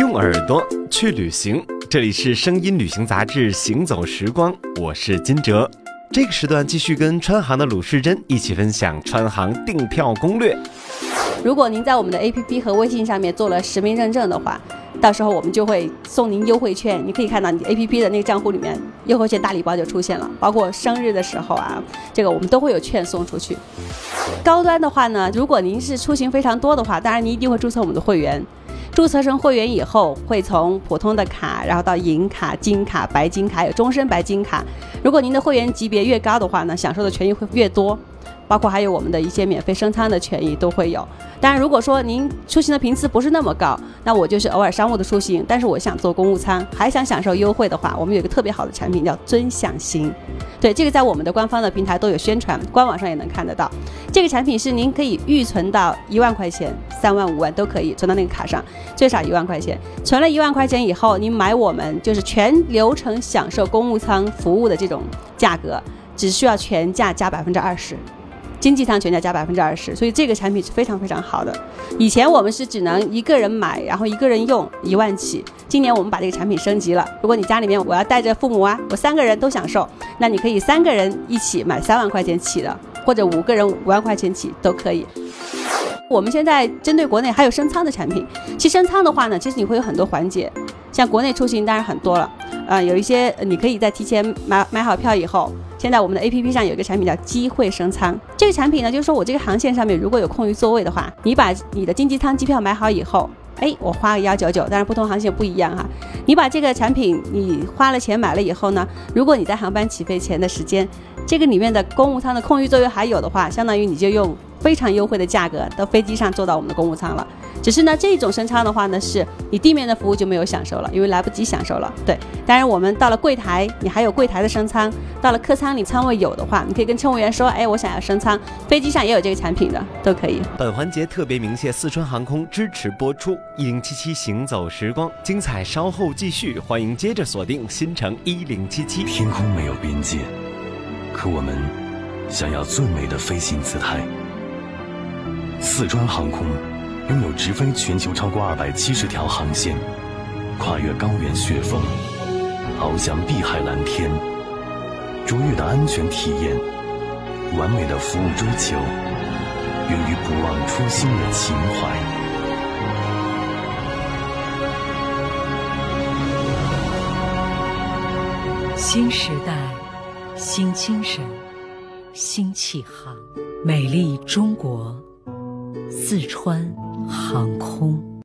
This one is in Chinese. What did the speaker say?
用耳朵去旅行，这里是声音旅行杂志《行走时光》，我是金哲。这个时段继续跟川航的鲁世珍一起分享川航订票攻略。如果您在我们的 APP 和微信上面做了实名认证的话，到时候我们就会送您优惠券。你可以看到你 APP 的那个账户里面优惠券大礼包就出现了，包括生日的时候啊，这个我们都会有券送出去。高端的话呢，如果您是出行非常多的话，当然您一定会注册我们的会员。注册成会员以后，会从普通的卡，然后到银卡、金卡、白金卡，有终身白金卡。如果您的会员级别越高的话呢，享受的权益会越多。包括还有我们的一些免费升舱的权益都会有。当然，如果说您出行的频次不是那么高，那我就是偶尔商务的出行，但是我想坐公务舱，还想享受优惠的话，我们有一个特别好的产品叫尊享型。对，这个在我们的官方的平台都有宣传，官网上也能看得到。这个产品是您可以预存到一万块钱、三万、五万都可以存到那个卡上，最少一万块钱。存了一万块钱以后，您买我们就是全流程享受公务舱服务的这种价格，只需要全价加百分之二十。经济舱全价加百分之二十，所以这个产品是非常非常好的。以前我们是只能一个人买，然后一个人用一万起。今年我们把这个产品升级了，如果你家里面我要带着父母啊，我三个人都享受，那你可以三个人一起买三万块钱起的，或者五个人五万块钱起都可以。我们现在针对国内还有升舱的产品，其实升舱的话呢，其实你会有很多环节，像国内出行当然很多了，啊，有一些你可以在提前买买好票以后。现在我们的 A P P 上有一个产品叫机会升舱，这个产品呢，就是说我这个航线上面如果有空余座位的话，你把你的经济舱机票买好以后，哎，我花个幺九九，但是不同航线不一样哈。你把这个产品你花了钱买了以后呢，如果你在航班起飞前的时间，这个里面的公务舱的空余座位还有的话，相当于你就用非常优惠的价格到飞机上坐到我们的公务舱了。只是呢，这种升舱的话呢，是你地面的服务就没有享受了，因为来不及享受了。对，当然我们到了柜台，你还有柜台的升舱；到了客舱里，舱位有的话，你可以跟乘务员说：“哎，我想要升舱。”飞机上也有这个产品的，都可以。本环节特别鸣谢四川航空支持播出。一零七七行走时光，精彩稍后继续，欢迎接着锁定新城一零七七。天空没有边界，可我们想要最美的飞行姿态。四川航空。拥有直飞全球超过二百七十条航线，跨越高原雪峰，翱翔碧海蓝天，卓越的安全体验，完美的服务追求，源于不忘初心的情怀。新时代，新精神，新气航，美丽中国，四川。航空。